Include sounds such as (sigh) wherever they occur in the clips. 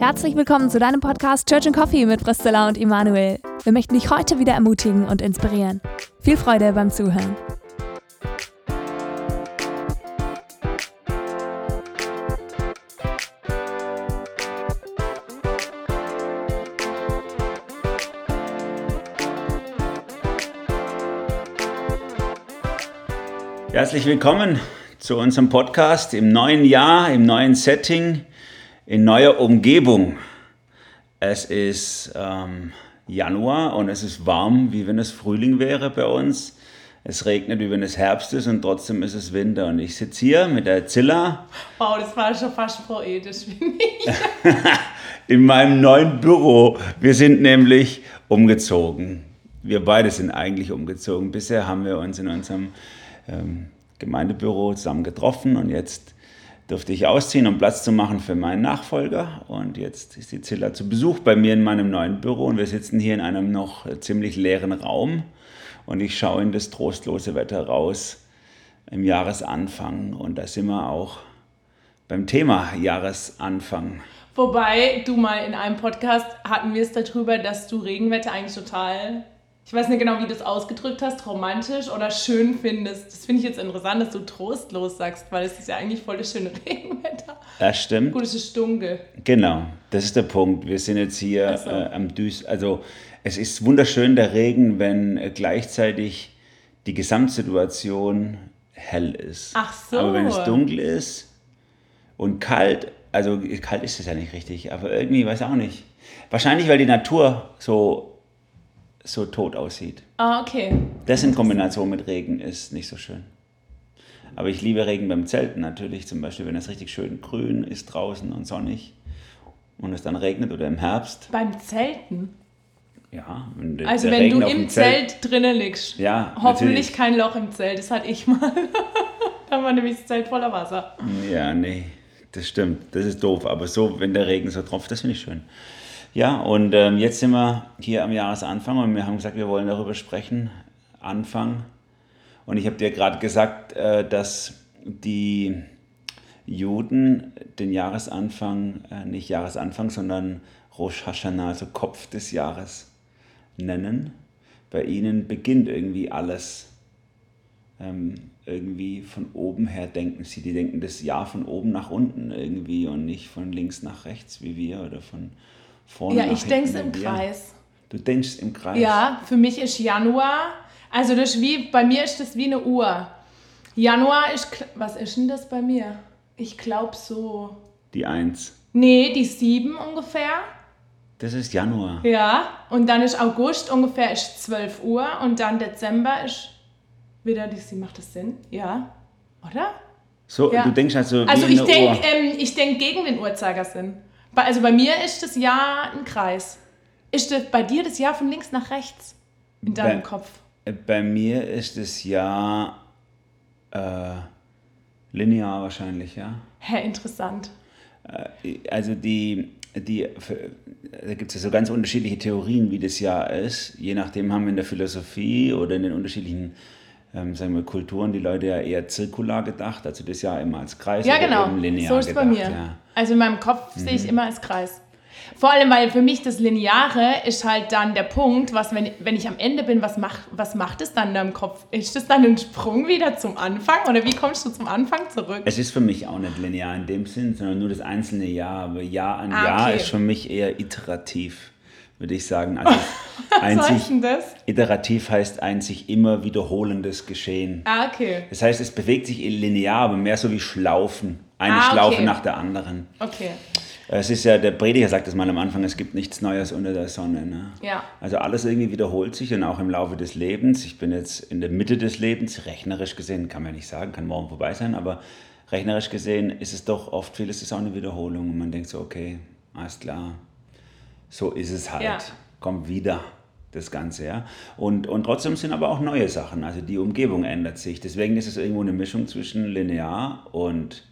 Herzlich willkommen zu deinem Podcast Church and Coffee mit Priscilla und Immanuel. Wir möchten dich heute wieder ermutigen und inspirieren. Viel Freude beim Zuhören. Herzlich willkommen zu unserem Podcast im neuen Jahr, im neuen Setting in neuer Umgebung. Es ist ähm, Januar und es ist warm, wie wenn es Frühling wäre bei uns. Es regnet, wie wenn es Herbst ist und trotzdem ist es Winter. Und ich sitze hier mit der Zilla. Wow, das war schon fast poetisch, finde ich. (laughs) in meinem neuen Büro. Wir sind nämlich umgezogen. Wir beide sind eigentlich umgezogen. Bisher haben wir uns in unserem ähm, Gemeindebüro zusammen getroffen und jetzt durfte ich ausziehen, um Platz zu machen für meinen Nachfolger. Und jetzt ist die Zilla zu Besuch bei mir in meinem neuen Büro und wir sitzen hier in einem noch ziemlich leeren Raum und ich schaue in das trostlose Wetter raus im Jahresanfang und da sind wir auch beim Thema Jahresanfang. Wobei du mal in einem Podcast hatten wir es darüber, dass du Regenwetter eigentlich total ich weiß nicht genau, wie du es ausgedrückt hast, romantisch oder schön findest. Das finde ich jetzt interessant, dass du trostlos sagst, weil es ist ja eigentlich voll das schöne (laughs) Regenwetter. Das stimmt. Gut, es ist dunkel. Genau, das ist der Punkt. Wir sind jetzt hier so. äh, am Düs. Also es ist wunderschön der Regen, wenn äh, gleichzeitig die Gesamtsituation hell ist. Ach so. Aber wenn es dunkel ist und kalt, also kalt ist es ja nicht richtig, aber irgendwie weiß auch nicht. Wahrscheinlich, weil die Natur so so tot aussieht. Ah, okay. Das in Kombination mit Regen ist nicht so schön. Aber ich liebe Regen beim Zelten natürlich, zum Beispiel, wenn es richtig schön grün ist draußen und sonnig und es dann regnet oder im Herbst. Beim Zelten? Ja. Wenn also wenn Regen du im Zelt, Zelt drinnen liegst. Ja. Hoffentlich natürlich. kein Loch im Zelt, das hatte ich mal. (laughs) da war nämlich das Zelt voller Wasser. Ja, nee, das stimmt. Das ist doof. Aber so, wenn der Regen so tropft, das finde ich schön. Ja, und ähm, jetzt sind wir hier am Jahresanfang und wir haben gesagt, wir wollen darüber sprechen. Anfang. Und ich habe dir gerade gesagt, äh, dass die Juden den Jahresanfang, äh, nicht Jahresanfang, sondern Rosh Hashanah, also Kopf des Jahres, nennen. Bei ihnen beginnt irgendwie alles. Ähm, irgendwie von oben her denken sie. Die denken das Jahr von oben nach unten irgendwie und nicht von links nach rechts wie wir oder von vorne Ja, ich denke es im Kreis. Du denkst im Kreis? Ja, für mich ist Januar, also das ist wie, bei mir ist das wie eine Uhr. Januar ist, was ist denn das bei mir? Ich glaube so. Die 1. Nee, die 7 ungefähr. Das ist Januar. Ja, und dann ist August ungefähr ist 12 Uhr und dann Dezember ist wieder die 7. Macht das Sinn? Ja. Oder? So, ja. du denkst also wie Also ich denke ähm, denk gegen den Uhrzeigersinn. Also bei mir ist das Jahr ein Kreis. Ist das bei dir das Jahr von links nach rechts in deinem bei, Kopf? Bei mir ist das Jahr äh, linear wahrscheinlich, ja. Hä, interessant. Äh, also die, die, da gibt es ja so ganz unterschiedliche Theorien, wie das Jahr ist. Je nachdem haben wir in der Philosophie oder in den unterschiedlichen ähm, sagen wir, Kulturen die Leute ja eher zirkular gedacht, also das Jahr immer als Kreis ja, genau. eben linear so ist gedacht. bei mir. Ja. Also in meinem Kopf mhm. sehe ich immer als Kreis. Vor allem, weil für mich das Lineare ist halt dann der Punkt, was, wenn, wenn ich am Ende bin, was, mach, was macht es dann in deinem Kopf? Ist das dann ein Sprung wieder zum Anfang oder wie kommst du zum Anfang zurück? Es ist für mich auch nicht linear in dem Sinn, sondern nur das einzelne Jahr. Aber Jahr an ah, Jahr okay. ist für mich eher iterativ würde ich sagen. Also (laughs) Was heißt denn das? Iterativ heißt ein sich immer wiederholendes Geschehen. Ah, okay. Das heißt, es bewegt sich linear, aber mehr so wie Schlaufen. Eine ah, Schlaufe okay. nach der anderen. Okay. Es ist ja, der Prediger sagt das mal am Anfang, es gibt nichts Neues unter der Sonne. Ne? Ja. Also alles irgendwie wiederholt sich und auch im Laufe des Lebens. Ich bin jetzt in der Mitte des Lebens, rechnerisch gesehen, kann man ja nicht sagen, kann morgen vorbei sein, aber rechnerisch gesehen ist es doch oft vieles ist auch eine Wiederholung und man denkt so, okay, alles klar, so ist es halt. Ja. Kommt wieder das Ganze, ja. Und, und trotzdem sind aber auch neue Sachen. Also die Umgebung ändert sich. Deswegen ist es irgendwo eine Mischung zwischen linear und,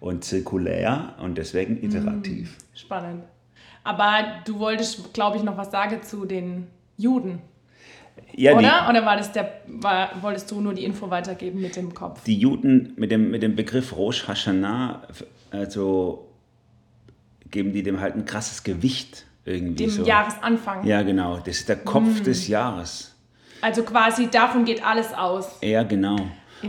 und zirkulär und deswegen hm, iterativ. Spannend. Aber du wolltest, glaube ich, noch was sagen zu den Juden. Ja, Oder? Die, Oder war das der, war, wolltest du nur die Info weitergeben mit dem Kopf? Die Juden mit dem, mit dem Begriff Rosh Hashanah, also geben die dem halt ein krasses Gewicht irgendwie. Dem so. Jahresanfang. Ja, genau. Das ist der Kopf mm. des Jahres. Also quasi davon geht alles aus. Ja, genau.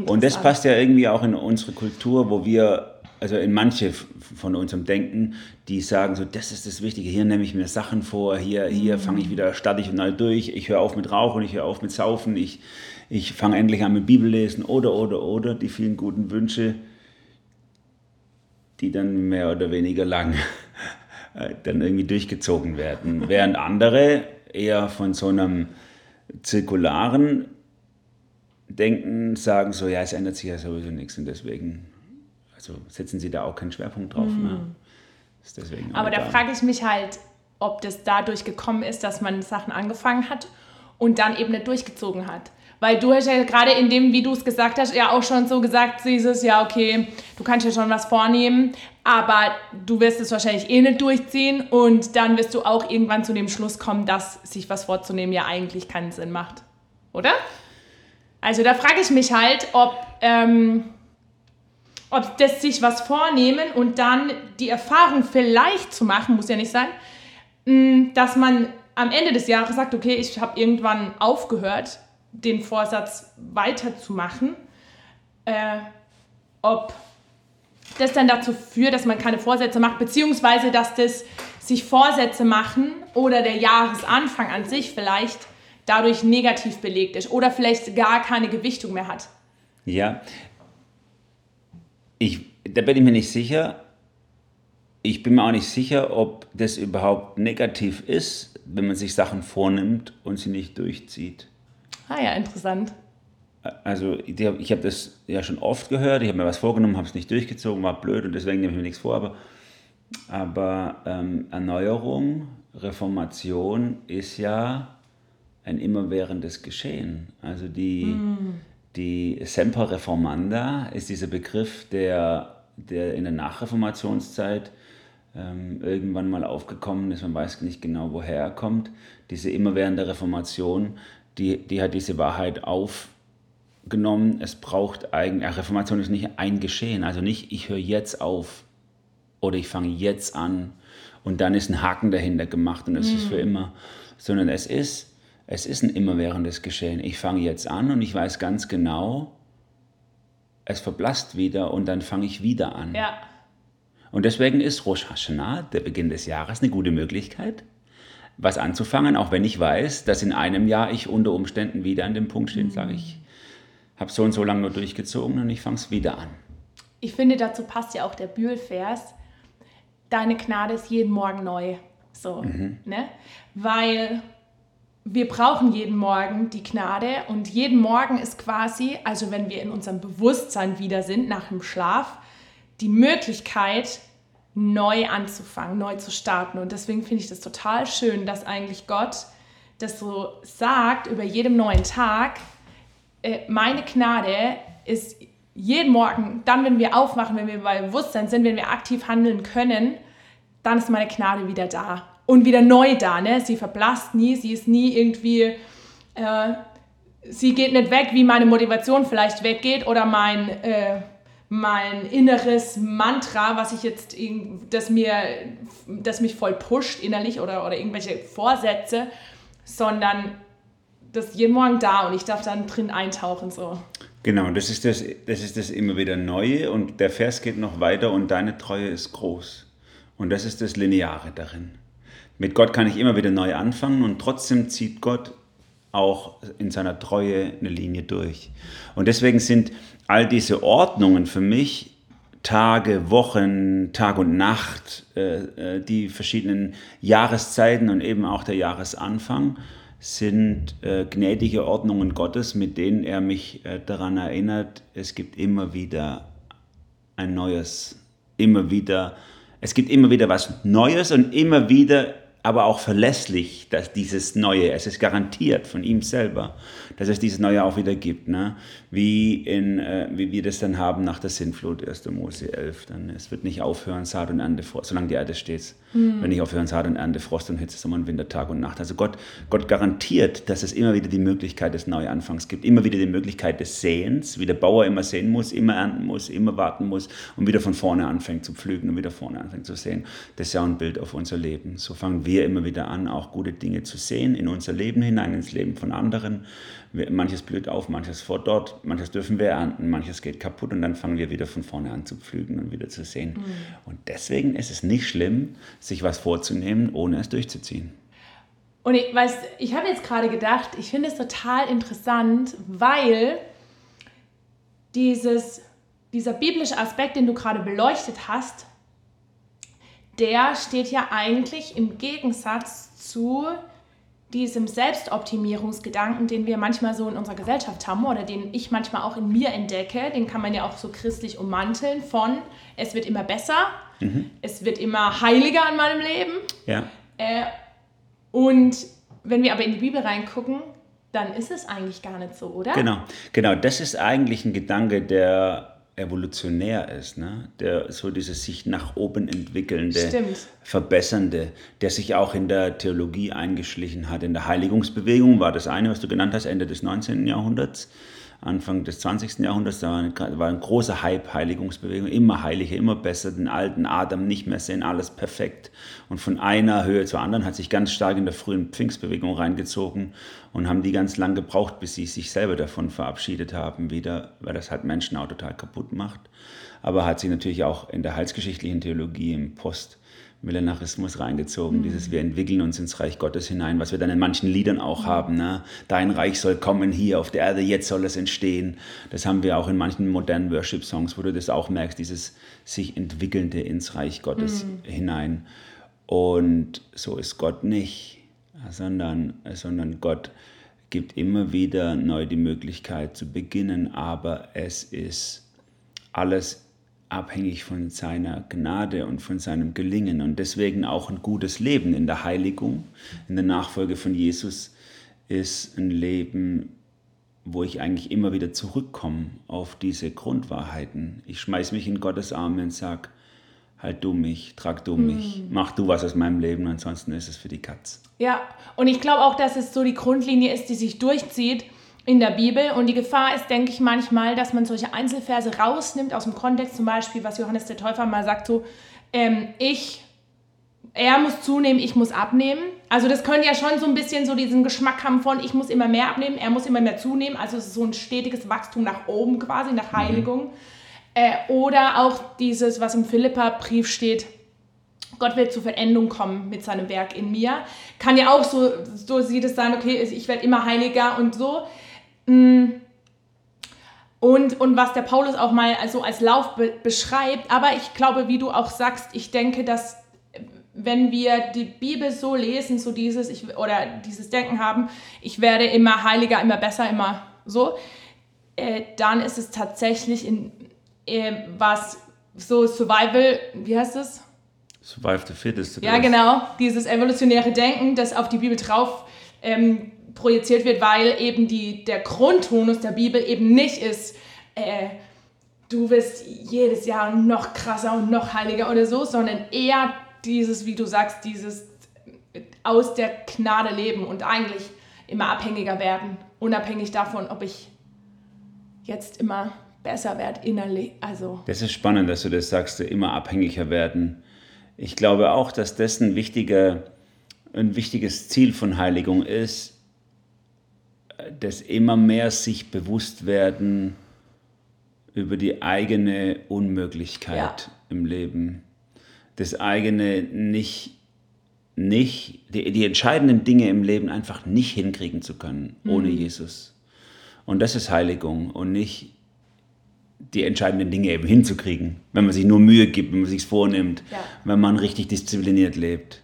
Und das passt ja irgendwie auch in unsere Kultur, wo wir, also in manche von unserem Denken, die sagen so, das ist das Wichtige, hier nehme ich mir Sachen vor, hier, hier mhm. fange ich wieder, starte ich und neu durch, ich höre auf mit Rauchen, ich höre auf mit Saufen, ich, ich fange endlich an mit Bibellesen oder, oder, oder, die vielen guten Wünsche, die dann mehr oder weniger lang dann irgendwie durchgezogen werden. Während andere eher von so einem zirkularen Denken sagen so, ja, es ändert sich ja sowieso nichts und deswegen also setzen sie da auch keinen Schwerpunkt drauf. Mhm. Ne? Aber da frage ich mich halt, ob das dadurch gekommen ist, dass man Sachen angefangen hat und dann eben nicht durchgezogen hat. Weil du hast ja gerade in dem, wie du es gesagt hast, ja auch schon so gesagt, dieses, ja, okay, du kannst ja schon was vornehmen, aber du wirst es wahrscheinlich eh nicht durchziehen und dann wirst du auch irgendwann zu dem Schluss kommen, dass sich was vorzunehmen ja eigentlich keinen Sinn macht. Oder? Also da frage ich mich halt, ob, ähm, ob das sich was vornehmen und dann die Erfahrung vielleicht zu machen, muss ja nicht sein, mm, dass man am Ende des Jahres sagt, okay, ich habe irgendwann aufgehört, den Vorsatz weiterzumachen, äh, ob das dann dazu führt, dass man keine Vorsätze macht, beziehungsweise dass das sich Vorsätze machen oder der Jahresanfang an sich vielleicht dadurch negativ belegt ist oder vielleicht gar keine Gewichtung mehr hat. Ja, ich, da bin ich mir nicht sicher. Ich bin mir auch nicht sicher, ob das überhaupt negativ ist, wenn man sich Sachen vornimmt und sie nicht durchzieht. Ah ja, interessant. Also ich habe das ja schon oft gehört, ich habe mir was vorgenommen, habe es nicht durchgezogen, war blöd und deswegen nehme ich mir nichts vor, aber, aber ähm, Erneuerung, Reformation ist ja ein immerwährendes Geschehen. Also die, mm. die Semper Reformanda ist dieser Begriff, der, der in der Nachreformationszeit ähm, irgendwann mal aufgekommen ist. Man weiß nicht genau, woher er kommt. Diese immerwährende Reformation, die, die hat diese Wahrheit aufgenommen. Es braucht eigentlich, Reformation ist nicht ein Geschehen, also nicht ich höre jetzt auf oder ich fange jetzt an und dann ist ein Haken dahinter gemacht und es mm. ist für immer, sondern es ist es ist ein immerwährendes Geschehen. Ich fange jetzt an und ich weiß ganz genau, es verblasst wieder und dann fange ich wieder an. Ja. Und deswegen ist Rosh Hashanah, der Beginn des Jahres, eine gute Möglichkeit, was anzufangen, auch wenn ich weiß, dass in einem Jahr ich unter Umständen wieder an dem Punkt stehe und sage, ich habe so und so lange nur durchgezogen und ich fange es wieder an. Ich finde, dazu passt ja auch der Bühlvers, deine Gnade ist jeden Morgen neu. So, mhm. ne? Weil wir brauchen jeden Morgen die Gnade und jeden Morgen ist quasi, also wenn wir in unserem Bewusstsein wieder sind nach dem Schlaf, die Möglichkeit, neu anzufangen, neu zu starten. Und deswegen finde ich das total schön, dass eigentlich Gott das so sagt über jedem neuen Tag. Äh, meine Gnade ist jeden Morgen, dann, wenn wir aufwachen, wenn wir bei Bewusstsein sind, wenn wir aktiv handeln können, dann ist meine Gnade wieder da und wieder neu da. Ne? Sie verblasst nie, sie ist nie irgendwie, äh, sie geht nicht weg, wie meine Motivation vielleicht weggeht oder mein, äh, mein inneres Mantra, was ich jetzt, das, mir, das mich voll pusht innerlich oder, oder irgendwelche Vorsätze, sondern das jeden Morgen da und ich darf dann drin eintauchen. So. Genau, das ist das, das ist das immer wieder Neue und der Vers geht noch weiter und deine Treue ist groß. Und das ist das Lineare darin. Mit Gott kann ich immer wieder neu anfangen und trotzdem zieht Gott auch in seiner Treue eine Linie durch. Und deswegen sind all diese Ordnungen für mich Tage, Wochen, Tag und Nacht, äh, äh, die verschiedenen Jahreszeiten und eben auch der Jahresanfang sind äh, gnädige Ordnungen Gottes, mit denen er mich daran erinnert, es gibt immer wieder ein neues, immer wieder, es gibt immer wieder was Neues und immer wieder aber auch verlässlich, dass dieses Neue, es ist garantiert von ihm selber, dass es dieses Neue auch wieder gibt. Ne? Wie, in, äh, wie wir das dann haben nach der Sintflut, 1. Mose 11. Dann, es wird nicht aufhören, Saat und Ernte, solange die Erde steht. Mhm. Wenn nicht aufhören, Saat und Ernte, Frost und Hitze, Sommer und Winter, Tag und Nacht. Also Gott, Gott garantiert, dass es immer wieder die Möglichkeit des Neuanfangs gibt, immer wieder die Möglichkeit des Sehens, wie der Bauer immer sehen muss, immer ernten muss, immer warten muss und wieder von vorne anfängt zu pflügen und wieder vorne anfängt zu sehen. Das ist ja ein Bild auf unser Leben. So fangen wir immer wieder an, auch gute Dinge zu sehen in unser Leben hinein, ins Leben von anderen. Manches blüht auf, manches vor dort, manches dürfen wir ernten, manches geht kaputt und dann fangen wir wieder von vorne an zu pflügen und wieder zu sehen. Mhm. Und deswegen ist es nicht schlimm, sich was vorzunehmen, ohne es durchzuziehen. Und ich weiß, ich habe jetzt gerade gedacht, ich finde es total interessant, weil dieses, dieser biblische Aspekt, den du gerade beleuchtet hast, der steht ja eigentlich im Gegensatz zu diesem Selbstoptimierungsgedanken, den wir manchmal so in unserer Gesellschaft haben oder den ich manchmal auch in mir entdecke, den kann man ja auch so christlich ummanteln von, es wird immer besser, mhm. es wird immer heiliger in meinem Leben. Ja. Äh, und wenn wir aber in die Bibel reingucken, dann ist es eigentlich gar nicht so, oder? Genau, genau. Das ist eigentlich ein Gedanke, der evolutionär ist, ne? der so dieses sich nach oben entwickelnde, Stimmt. verbessernde, der sich auch in der Theologie eingeschlichen hat. In der Heiligungsbewegung war das eine, was du genannt hast, Ende des 19. Jahrhunderts. Anfang des 20. Jahrhunderts, da war ein, war ein großer Hype, Heiligungsbewegung, immer heiliger, immer besser, den alten Adam nicht mehr sehen, alles perfekt. Und von einer Höhe zur anderen hat sich ganz stark in der frühen Pfingstbewegung reingezogen und haben die ganz lang gebraucht, bis sie sich selber davon verabschiedet haben, wieder, weil das halt Menschen auch total kaputt macht. Aber hat sich natürlich auch in der heilsgeschichtlichen Theologie im Post- Millenarismus reingezogen, mhm. dieses wir entwickeln uns ins Reich Gottes hinein, was wir dann in manchen Liedern auch haben. Ne? Dein Reich soll kommen hier auf der Erde, jetzt soll es entstehen. Das haben wir auch in manchen modernen Worship-Songs, wo du das auch merkst, dieses sich entwickelnde ins Reich Gottes mhm. hinein. Und so ist Gott nicht, sondern, sondern Gott gibt immer wieder neu die Möglichkeit zu beginnen, aber es ist alles abhängig von seiner Gnade und von seinem Gelingen und deswegen auch ein gutes Leben in der Heiligung, in der Nachfolge von Jesus ist ein Leben, wo ich eigentlich immer wieder zurückkomme auf diese Grundwahrheiten. Ich schmeiß mich in Gottes Arme und sag, halt du mich, trag du mich, mm. mach du was aus meinem Leben, ansonsten ist es für die Katz. Ja, und ich glaube auch, dass es so die Grundlinie ist, die sich durchzieht in der Bibel. Und die Gefahr ist, denke ich, manchmal, dass man solche Einzelverse rausnimmt aus dem Kontext, zum Beispiel, was Johannes der Täufer mal sagt, so, ähm, ich, er muss zunehmen, ich muss abnehmen. Also das könnte ja schon so ein bisschen so diesen Geschmack haben von, ich muss immer mehr abnehmen, er muss immer mehr zunehmen. Also es ist so ein stetiges Wachstum nach oben quasi, nach mhm. Heiligung. Mhm. Äh, oder auch dieses, was im Philippa-Brief steht, Gott will zur Verendung kommen mit seinem Werk in mir. Kann ja auch so, so sieht es sein, okay, ich werde immer heiliger und so. Mm. Und, und was der Paulus auch mal also als Lauf be beschreibt. Aber ich glaube, wie du auch sagst, ich denke, dass wenn wir die Bibel so lesen, so dieses, ich, oder dieses Denken haben, ich werde immer heiliger, immer besser, immer so, äh, dann ist es tatsächlich in äh, was so Survival, wie heißt es? Survive the fittest. Ja, genau, dieses evolutionäre Denken, das auf die Bibel drauf ähm, projiziert wird, weil eben die, der Grundtonus der Bibel eben nicht ist, äh, du wirst jedes Jahr noch krasser und noch heiliger oder so, sondern eher dieses, wie du sagst, dieses aus der Gnade leben und eigentlich immer abhängiger werden, unabhängig davon, ob ich jetzt immer besser werde innerlich. Also. Das ist spannend, dass du das sagst, immer abhängiger werden. Ich glaube auch, dass das ein, wichtiger, ein wichtiges Ziel von Heiligung ist, dass immer mehr sich bewusst werden über die eigene Unmöglichkeit ja. im Leben. Das eigene nicht, nicht die, die, entscheidenden Dinge im Leben einfach nicht hinkriegen zu können ohne mhm. Jesus. Und das ist Heiligung und nicht die entscheidenden Dinge eben hinzukriegen, wenn man sich nur Mühe gibt, wenn man sich vornimmt, ja. wenn man richtig diszipliniert lebt.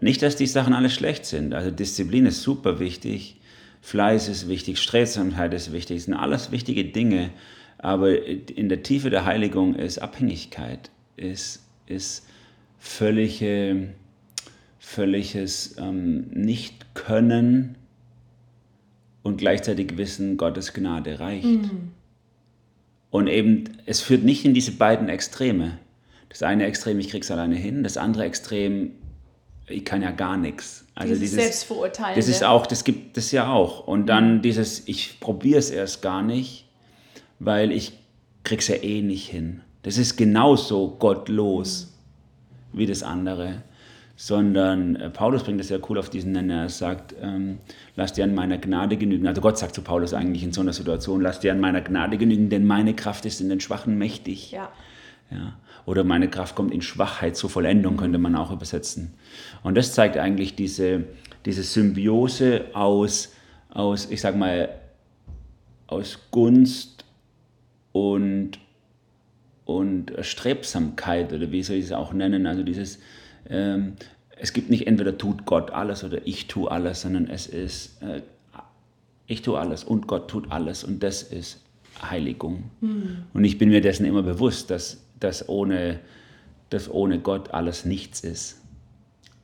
Nicht, dass die Sachen alle schlecht sind. Also Disziplin ist super wichtig, Fleiß ist wichtig, Strebsamkeit ist wichtig, das sind alles wichtige Dinge. Aber in der Tiefe der Heiligung ist Abhängigkeit, ist, ist völlige völliges ähm, Nicht-Können und gleichzeitig Wissen, Gottes Gnade reicht. Mhm. Und eben, es führt nicht in diese beiden Extreme. Das eine Extrem, ich krieg's alleine hin, das andere Extrem, ich kann ja gar nichts. Also dieses, dieses Selbstverurteilen. Das ist auch, das gibt es ja auch. Und dann mhm. dieses, ich probiere es erst gar nicht, weil ich krieg's ja eh nicht hin. Das ist genauso gottlos mhm. wie das andere sondern äh, Paulus bringt das ja cool auf diesen Nenner. Er sagt, ähm, lass dir an meiner Gnade genügen. Also Gott sagt zu Paulus eigentlich in so einer Situation, lass dir an meiner Gnade genügen, denn meine Kraft ist in den Schwachen mächtig. Ja. Ja. Oder meine Kraft kommt in Schwachheit zur Vollendung, könnte man auch übersetzen. Und das zeigt eigentlich diese, diese Symbiose aus, aus, ich sag mal, aus Gunst und, und Strebsamkeit, oder wie soll ich es auch nennen, also dieses, ähm, es gibt nicht entweder tut Gott alles oder ich tue alles, sondern es ist, äh, ich tue alles und Gott tut alles und das ist Heiligung. Mhm. Und ich bin mir dessen immer bewusst, dass, dass, ohne, dass ohne Gott alles nichts ist.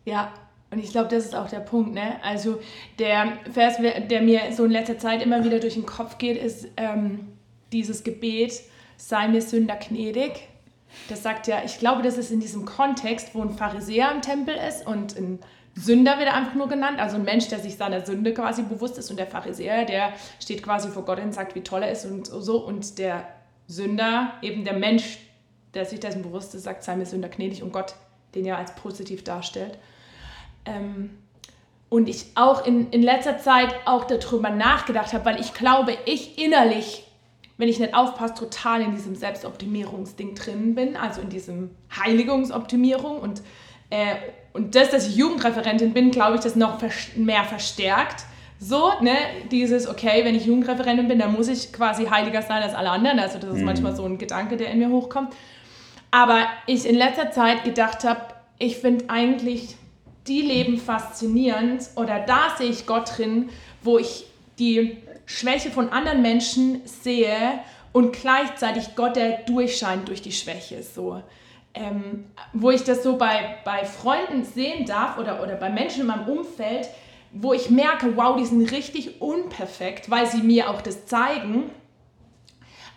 Ja, und ich glaube, das ist auch der Punkt. Ne? Also der Vers, der mir so in letzter Zeit immer wieder durch den Kopf geht, ist ähm, dieses Gebet, sei mir Sünder gnädig. Das sagt ja, ich glaube, das ist in diesem Kontext, wo ein Pharisäer im Tempel ist und ein Sünder wird einfach nur genannt, also ein Mensch, der sich seiner Sünde quasi bewusst ist und der Pharisäer, der steht quasi vor Gott und sagt, wie toll er ist und so und der Sünder, eben der Mensch, der sich dessen bewusst ist, sagt, sei mir Sünder gnädig und Gott den ja als positiv darstellt. Ähm, und ich auch in, in letzter Zeit auch darüber nachgedacht habe, weil ich glaube, ich innerlich wenn ich nicht aufpasse, total in diesem Selbstoptimierungsding drin bin, also in diesem Heiligungsoptimierung und, äh, und das, dass ich Jugendreferentin bin, glaube ich, das noch mehr verstärkt. So, ne, dieses, okay, wenn ich Jugendreferentin bin, dann muss ich quasi heiliger sein als alle anderen. Also das ist mhm. manchmal so ein Gedanke, der in mir hochkommt. Aber ich in letzter Zeit gedacht habe, ich finde eigentlich die Leben faszinierend oder da sehe ich Gott drin, wo ich die Schwäche von anderen Menschen sehe und gleichzeitig Gott, der durchscheint durch die Schwäche. So. Ähm, wo ich das so bei, bei Freunden sehen darf oder, oder bei Menschen in meinem Umfeld, wo ich merke, wow, die sind richtig unperfekt, weil sie mir auch das zeigen.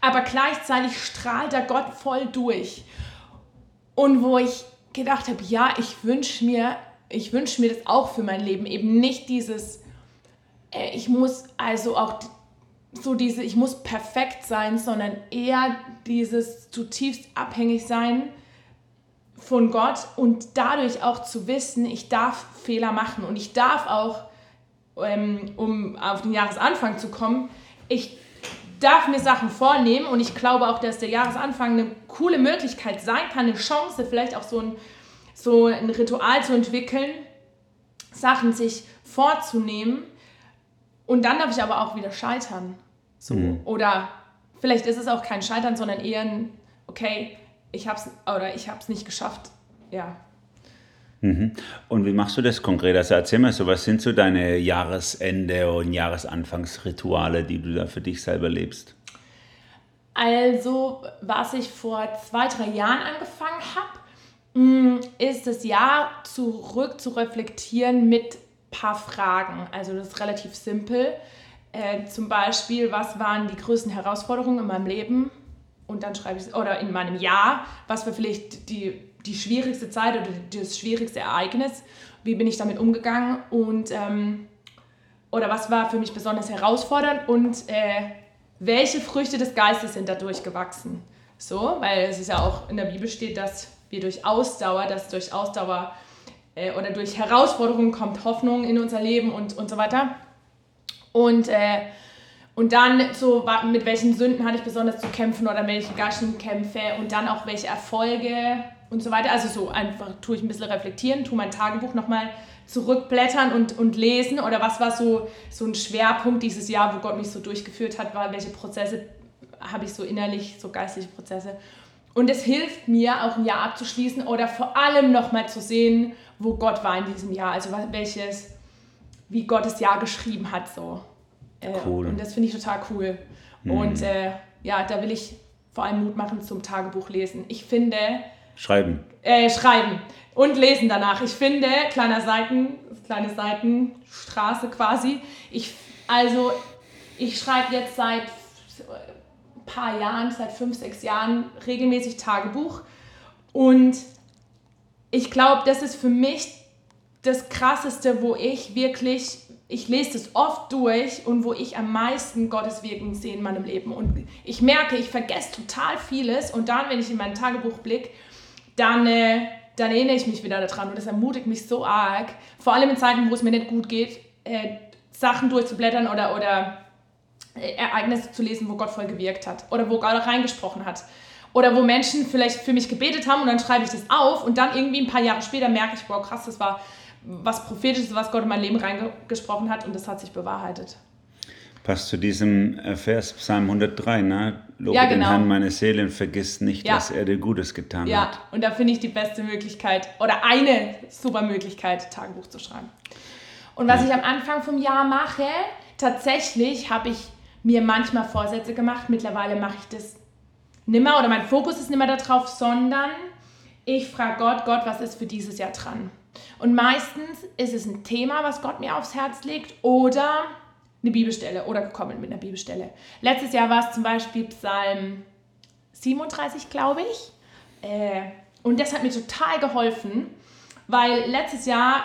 Aber gleichzeitig strahlt der Gott voll durch. Und wo ich gedacht habe, ja, ich wünsche mir, ich wünsche mir das auch für mein Leben, eben nicht dieses äh, ich muss also auch so diese, ich muss perfekt sein, sondern eher dieses zutiefst abhängig sein von Gott und dadurch auch zu wissen, ich darf Fehler machen. Und ich darf auch, ähm, um auf den Jahresanfang zu kommen, ich darf mir Sachen vornehmen und ich glaube auch, dass der Jahresanfang eine coole Möglichkeit sein kann, eine Chance, vielleicht auch so ein, so ein Ritual zu entwickeln, Sachen sich vorzunehmen und dann darf ich aber auch wieder scheitern. So. Mhm. Oder vielleicht ist es auch kein Scheitern, sondern eher ein, okay, ich hab's oder ich hab's nicht geschafft. Ja. Mhm. Und wie machst du das konkret? Also erzähl mal so, was sind so deine Jahresende- und Jahresanfangsrituale, die du da für dich selber lebst? Also, was ich vor zwei, drei Jahren angefangen habe, mm, ist das Jahr zurück zu reflektieren mit paar Fragen. Also das ist relativ simpel. Äh, zum Beispiel, was waren die größten Herausforderungen in meinem Leben? Und dann schreibe ich, oder in meinem Jahr, was war vielleicht die, die schwierigste Zeit oder das schwierigste Ereignis? Wie bin ich damit umgegangen? Und, ähm, oder was war für mich besonders herausfordernd? Und äh, welche Früchte des Geistes sind dadurch gewachsen? So, weil es ist ja auch in der Bibel steht, dass wir durch Ausdauer, dass durch Ausdauer äh, oder durch Herausforderungen kommt Hoffnung in unser Leben und, und so weiter. Und, äh, und dann so, mit welchen Sünden hatte ich besonders zu kämpfen oder welche Gaschenkämpfe und dann auch welche Erfolge und so weiter. Also so einfach tue ich ein bisschen reflektieren, tue mein Tagebuch nochmal zurückblättern und, und lesen oder was war so, so ein Schwerpunkt dieses Jahr, wo Gott mich so durchgeführt hat, war, welche Prozesse habe ich so innerlich, so geistliche Prozesse. Und es hilft mir, auch ein Jahr abzuschließen oder vor allem nochmal zu sehen, wo Gott war in diesem Jahr, also welches, wie Gott das Jahr geschrieben hat. So. Äh, cool. Und das finde ich total cool. Mhm. Und äh, ja, da will ich vor allem Mut machen zum Tagebuch lesen. Ich finde, Schreiben. Äh, schreiben und lesen danach. Ich finde, kleiner Seiten, kleine Seitenstraße quasi. Ich, also, ich schreibe jetzt seit ein paar Jahren, seit fünf, sechs Jahren regelmäßig Tagebuch. Und ich glaube, das ist für mich das Krasseste, wo ich wirklich ich lese das oft durch und wo ich am meisten Gottes Wirken sehe in meinem Leben. Und ich merke, ich vergesse total vieles und dann, wenn ich in mein Tagebuch blicke, dann, äh, dann erinnere ich mich wieder daran und das ermutigt mich so arg, vor allem in Zeiten, wo es mir nicht gut geht, äh, Sachen durchzublättern oder, oder äh, Ereignisse zu lesen, wo Gott voll gewirkt hat oder wo Gott reingesprochen hat. Oder wo Menschen vielleicht für mich gebetet haben und dann schreibe ich das auf und dann irgendwie ein paar Jahre später merke ich, wow, krass, das war was Prophetisches, was Gott in mein Leben reingesprochen hat und das hat sich bewahrheitet. Passt zu diesem äh, Vers Psalm 103, ne? Lobe ja, genau. den Herrn meine Seele und vergiss nicht, ja. dass er dir Gutes getan ja. hat. Ja, und da finde ich die beste Möglichkeit oder eine super Möglichkeit, Tagebuch zu schreiben. Und was ich am Anfang vom Jahr mache, tatsächlich habe ich mir manchmal Vorsätze gemacht. Mittlerweile mache ich das nimmer oder mein Fokus ist nimmer darauf, sondern ich frage Gott, Gott, was ist für dieses Jahr dran? Und meistens ist es ein Thema, was Gott mir aufs Herz legt oder eine Bibelstelle oder gekommen mit einer Bibelstelle. Letztes Jahr war es zum Beispiel Psalm 37, glaube ich. Äh, und das hat mir total geholfen, weil letztes Jahr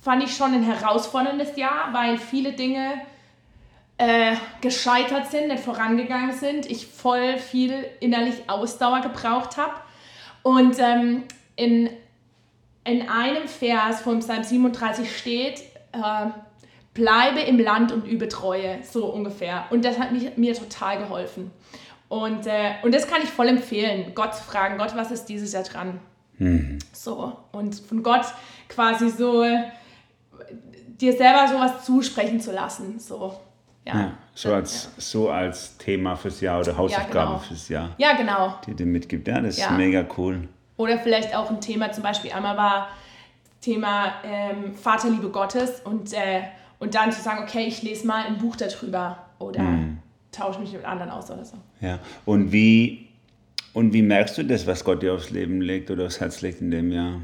fand ich schon ein herausforderndes Jahr, weil viele Dinge äh, gescheitert sind, nicht vorangegangen sind, ich voll viel innerlich Ausdauer gebraucht habe. Und ähm, in in einem Vers vom Psalm 37 steht, äh, bleibe im Land und übe Treue, so ungefähr. Und das hat mich, mir total geholfen. Und, äh, und das kann ich voll empfehlen, Gott zu fragen, Gott, was ist dieses Jahr dran? Mhm. So, und von Gott quasi so dir selber sowas zusprechen zu lassen. So, ja. ja so, als, ja. so als Thema fürs Jahr oder Hausaufgabe ja, genau. fürs Jahr. Ja, genau. Die dir mitgibt. Ja, das ist mega cool. Oder vielleicht auch ein Thema, zum Beispiel einmal war Thema ähm, Vaterliebe Gottes und, äh, und dann zu sagen, okay, ich lese mal ein Buch darüber oder mhm. tausche mich mit anderen aus oder so. Ja, und wie, und wie merkst du das, was Gott dir aufs Leben legt oder aufs Herz legt in dem Jahr?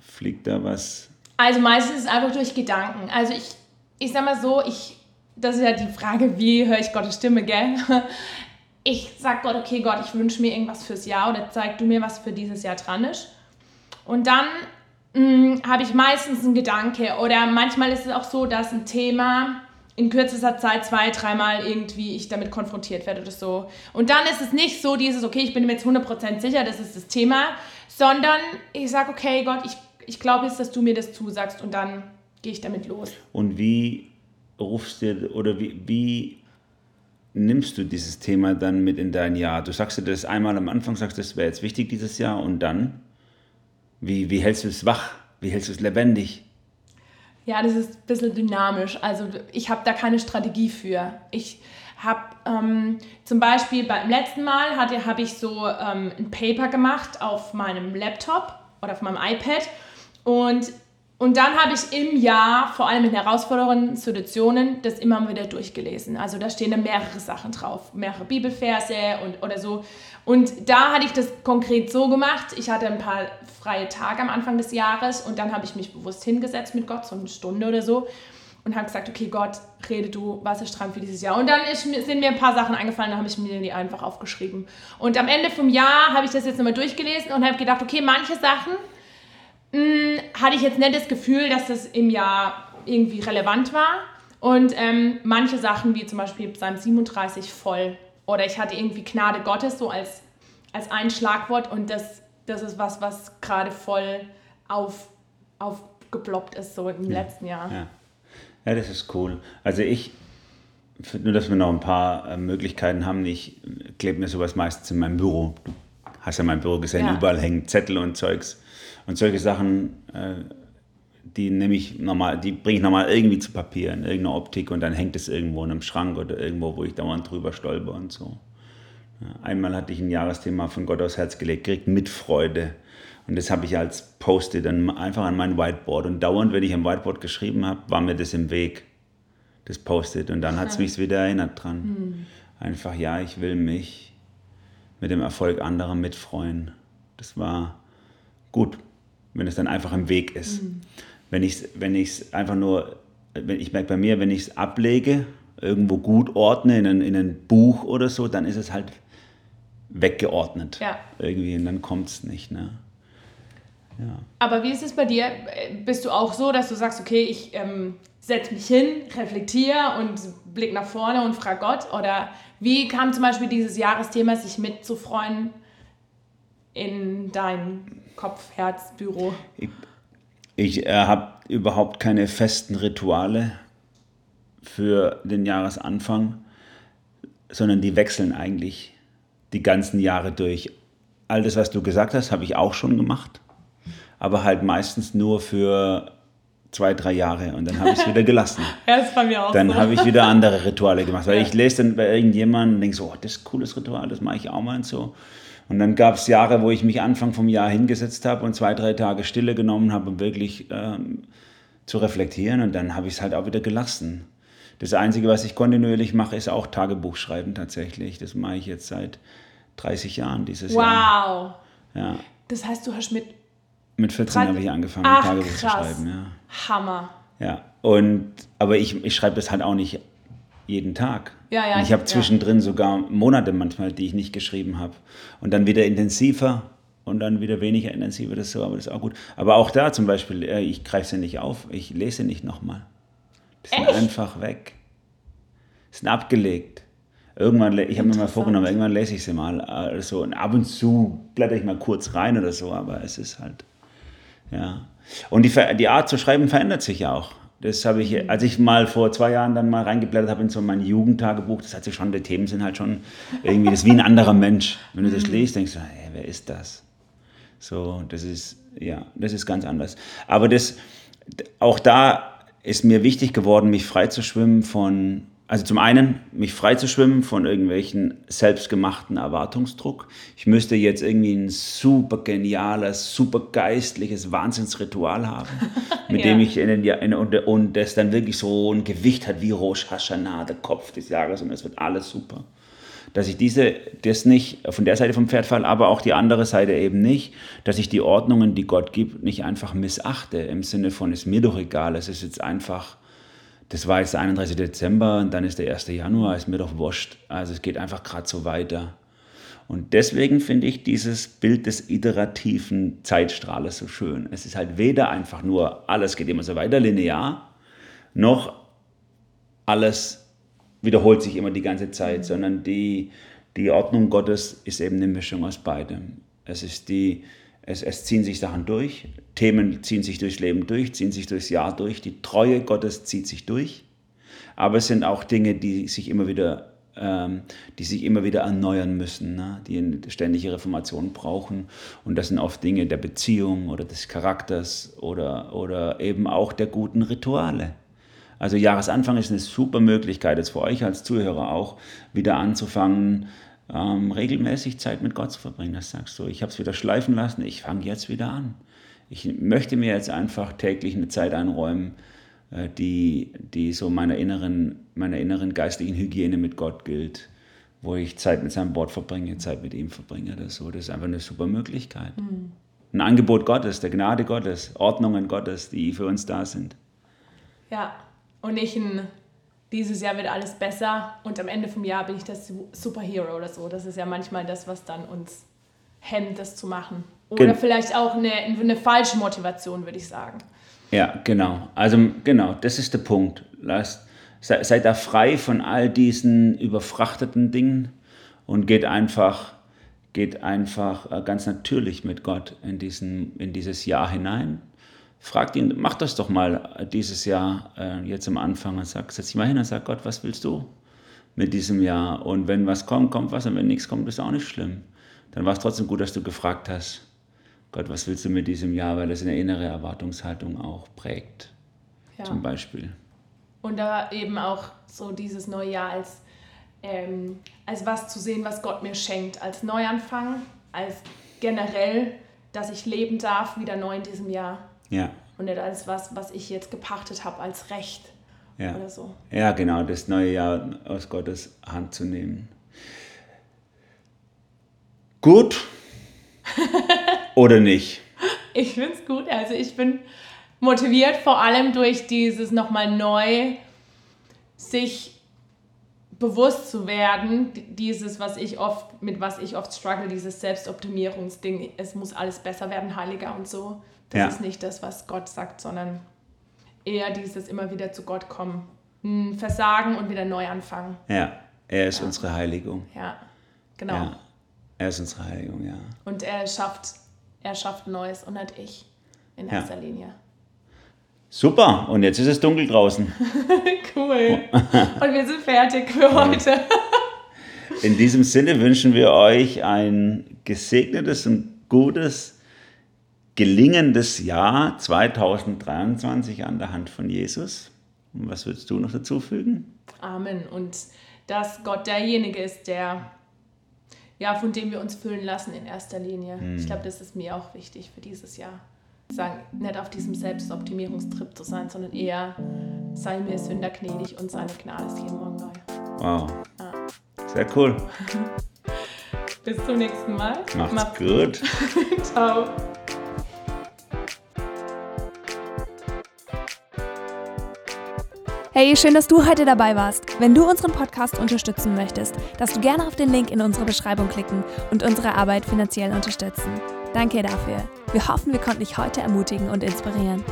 Fliegt da was? Also meistens ist es einfach durch Gedanken. Also ich, ich sag mal so, ich, das ist ja die Frage, wie höre ich Gottes Stimme, gell? (laughs) ich sage Gott, okay, Gott, ich wünsche mir irgendwas fürs Jahr oder zeig du mir, was für dieses Jahr dran ist. Und dann habe ich meistens einen Gedanke oder manchmal ist es auch so, dass ein Thema in kürzester Zeit zwei, dreimal irgendwie ich damit konfrontiert werde oder so. Und dann ist es nicht so dieses, okay, ich bin mir jetzt 100% sicher, das ist das Thema, sondern ich sage, okay, Gott, ich, ich glaube jetzt, dass du mir das zusagst und dann gehe ich damit los. Und wie rufst du oder wie, wie nimmst du dieses Thema dann mit in dein Jahr? Du sagst dir das einmal am Anfang, sagst, das wäre jetzt wichtig dieses Jahr und dann? Wie, wie hältst du es wach? Wie hältst du es lebendig? Ja, das ist ein bisschen dynamisch. Also ich habe da keine Strategie für. Ich habe ähm, zum Beispiel beim letzten Mal habe ich so ähm, ein Paper gemacht auf meinem Laptop oder auf meinem iPad und und dann habe ich im Jahr, vor allem in herausfordernden Situationen, das immer wieder durchgelesen. Also da stehen dann mehrere Sachen drauf, mehrere Bibelverse und, oder so. Und da hatte ich das konkret so gemacht. Ich hatte ein paar freie Tage am Anfang des Jahres und dann habe ich mich bewusst hingesetzt mit Gott, so eine Stunde oder so. Und habe gesagt, okay, Gott, rede du, was ist dran für dieses Jahr? Und dann ist, sind mir ein paar Sachen eingefallen, da habe ich mir die einfach aufgeschrieben. Und am Ende vom Jahr habe ich das jetzt nochmal durchgelesen und habe gedacht, okay, manche Sachen mh, hm, hatte ich jetzt nicht das Gefühl, dass das im Jahr irgendwie relevant war. Und ähm, manche Sachen, wie zum Beispiel Psalm 37, voll. Oder ich hatte irgendwie Gnade Gottes so als, als ein Schlagwort und das, das ist was, was gerade voll auf, aufgeploppt ist, so im ja. letzten Jahr. Ja. ja, das ist cool. Also ich, nur dass wir noch ein paar äh, Möglichkeiten haben, ich klebe mir sowas meistens in meinem Büro. Du hast ja mein Büro gesehen, ja. überall hängen Zettel und Zeugs. Und solche Sachen, äh, die nehme ich normal, die bringe ich normal irgendwie zu Papier in irgendeiner Optik und dann hängt es irgendwo in einem Schrank oder irgendwo, wo ich dauernd drüber stolper und so. Einmal hatte ich ein Jahresthema von Gott aufs Herz gelegt, gekriegt mit Freude. Und das habe ich als Post-it einfach an mein Whiteboard. Und dauernd, wenn ich am Whiteboard geschrieben habe, war mir das im Weg, das Post-it. Und dann hat es mich wieder erinnert dran. Mhm. Einfach, ja, ich will mich mit dem Erfolg anderer mitfreuen. Das war gut, wenn es dann einfach im Weg ist. Mhm. Wenn ich es wenn einfach nur, ich merke bei mir, wenn ich es ablege, irgendwo gut ordne, in ein, in ein Buch oder so, dann ist es halt weggeordnet. Ja. Irgendwie, und dann kommt es nicht. Ne? Ja. Aber wie ist es bei dir? Bist du auch so, dass du sagst, okay, ich ähm, setze mich hin, reflektiere und blick nach vorne und frage Gott? Oder wie kam zum Beispiel dieses Jahresthema, sich mitzufreuen in dein Kopf-Herz-Büro? Ich, ich äh, habe überhaupt keine festen Rituale für den Jahresanfang, sondern die wechseln eigentlich die ganzen Jahre durch. All das, was du gesagt hast, habe ich auch schon gemacht, aber halt meistens nur für zwei, drei Jahre und dann habe ich es wieder gelassen. (laughs) ja, das bei mir auch Dann so. habe ich wieder andere Rituale gemacht, weil ja. ich lese dann bei irgendjemandem und denke so, oh, das ist ein cooles Ritual, das mache ich auch mal und so. Und dann gab es Jahre, wo ich mich Anfang vom Jahr hingesetzt habe und zwei, drei Tage Stille genommen habe, um wirklich ähm, zu reflektieren und dann habe ich es halt auch wieder gelassen. Das Einzige, was ich kontinuierlich mache, ist auch Tagebuch schreiben tatsächlich. Das mache ich jetzt seit 30 Jahren dieses wow. Jahr. Wow. Ja. Das heißt, du hast mit. Mit 14 habe ich angefangen, Ach, Tagebuch krass. zu schreiben. Ja. Hammer. Ja. Und, aber ich, ich schreibe das halt auch nicht jeden Tag. Ja, ja, und ich habe zwischendrin ja. sogar Monate manchmal, die ich nicht geschrieben habe. Und dann wieder intensiver und dann wieder weniger intensiver. Das so, aber das ist auch gut. Aber auch da zum Beispiel, äh, ich greife sie nicht auf, ich lese nicht nochmal. Die sind Echt? einfach weg. Sind abgelegt. Irgendwann, ich habe mir mal vorgenommen, irgendwann lese ich sie mal. Also, und ab und zu blätter ich mal kurz rein oder so, aber es ist halt, ja. Und die, die Art zu schreiben verändert sich ja auch. Das habe ich, als ich mal vor zwei Jahren dann mal reingeblättert habe in so mein Jugendtagebuch, das hat sich schon, die Themen sind halt schon irgendwie, das ist wie ein anderer Mensch. Wenn du das mhm. liest, denkst du, hey, wer ist das? So, das ist, ja, das ist ganz anders. Aber das, auch da ist mir wichtig geworden, mich frei zu schwimmen von also zum einen, mich frei zu schwimmen von irgendwelchen selbstgemachten Erwartungsdruck. Ich müsste jetzt irgendwie ein super geniales, super geistliches Wahnsinnsritual haben, (laughs) mit ja. dem ich in den, in, und, und das dann wirklich so ein Gewicht hat wie Rosh Hashanah, der Kopf des Jahres und es wird alles super. Dass ich diese, das nicht von der Seite vom Pferd falle, aber auch die andere Seite eben nicht, dass ich die Ordnungen, die Gott gibt, nicht einfach missachte im Sinne von, ist mir doch egal, es ist jetzt einfach das war jetzt der 31. Dezember und dann ist der 1. Januar, ist mir doch wurscht. Also es geht einfach gerade so weiter. Und deswegen finde ich dieses Bild des iterativen Zeitstrahles so schön. Es ist halt weder einfach nur, alles geht immer so weiter linear, noch alles wiederholt sich immer die ganze Zeit, sondern die, die Ordnung Gottes ist eben eine Mischung aus beidem. Es ist die, es, es ziehen sich Sachen durch, Themen ziehen sich durchs Leben durch, ziehen sich durchs Jahr durch, die Treue Gottes zieht sich durch. Aber es sind auch Dinge, die sich immer wieder, ähm, die sich immer wieder erneuern müssen, ne? die eine ständige Reformation brauchen. Und das sind oft Dinge der Beziehung oder des Charakters oder, oder eben auch der guten Rituale. Also Jahresanfang ist eine super Möglichkeit, jetzt für euch als Zuhörer auch, wieder anzufangen, ähm, regelmäßig Zeit mit Gott zu verbringen. Das sagst du, ich habe es wieder schleifen lassen, ich fange jetzt wieder an. Ich möchte mir jetzt einfach täglich eine Zeit einräumen, äh, die, die so meiner inneren, meiner inneren geistlichen Hygiene mit Gott gilt, wo ich Zeit mit seinem Wort verbringe, Zeit mit ihm verbringe. Das, so. das ist einfach eine super Möglichkeit. Mhm. Ein Angebot Gottes, der Gnade Gottes, Ordnungen Gottes, die für uns da sind. Ja, und nicht ein dieses Jahr wird alles besser und am Ende vom Jahr bin ich das Superhero oder so. Das ist ja manchmal das, was dann uns hemmt, das zu machen. Oder Gen vielleicht auch eine, eine falsche Motivation, würde ich sagen. Ja, genau. Also genau, das ist der Punkt. Lasst, seid, seid da frei von all diesen überfrachteten Dingen und geht einfach, geht einfach äh, ganz natürlich mit Gott in, diesen, in dieses Jahr hinein fragt ihn, mach das doch mal dieses Jahr, äh, jetzt am Anfang und sag, setz dich mal hin und sag, Gott, was willst du mit diesem Jahr? Und wenn was kommt, kommt was und wenn nichts kommt, ist auch nicht schlimm. Dann war es trotzdem gut, dass du gefragt hast, Gott, was willst du mit diesem Jahr, weil es eine innere Erwartungshaltung auch prägt, ja. zum Beispiel. Und da eben auch so dieses neue Jahr als, ähm, als was zu sehen, was Gott mir schenkt, als Neuanfang, als generell, dass ich leben darf, wieder neu in diesem Jahr. Ja. Und nicht als was, was ich jetzt gepachtet habe als Recht ja. oder so. Ja, genau, das neue Jahr aus Gottes Hand zu nehmen. Gut. (laughs) Oder nicht? Ich finde es gut. Also ich bin motiviert, vor allem durch dieses nochmal neu sich bewusst zu werden, dieses, was ich oft, mit was ich oft struggle, dieses Selbstoptimierungsding, es muss alles besser werden, heiliger und so. Das ja. ist nicht das, was Gott sagt, sondern eher dieses immer wieder zu Gott kommen. Hm, versagen und wieder neu anfangen. Ja, er ist ja. unsere Heiligung. Ja, genau. Ja. Er ist unsere Heiligung, ja. Und er schafft, er schafft Neues und nicht ich in erster Linie. Super, und jetzt ist es dunkel draußen. (laughs) cool. Und wir sind fertig für heute. In diesem Sinne wünschen wir euch ein gesegnetes und gutes, gelingendes Jahr 2023 an der Hand von Jesus. Und was würdest du noch dazu fügen? Amen. Und dass Gott derjenige ist, der ja, von dem wir uns füllen lassen in erster Linie. Hm. Ich glaube, das ist mir auch wichtig für dieses Jahr sagen, nicht auf diesem Selbstoptimierungstrip zu sein, sondern eher, sei mir Sünder gnädig und seine Gnade ist jeden Morgen neu. Wow. Ja. Sehr cool. (laughs) Bis zum nächsten Mal. Macht's, Macht's gut. (laughs) Ciao. Hey, schön, dass du heute dabei warst. Wenn du unseren Podcast unterstützen möchtest, darfst du gerne auf den Link in unserer Beschreibung klicken und unsere Arbeit finanziell unterstützen. Danke dafür. Wir hoffen, wir konnten dich heute ermutigen und inspirieren.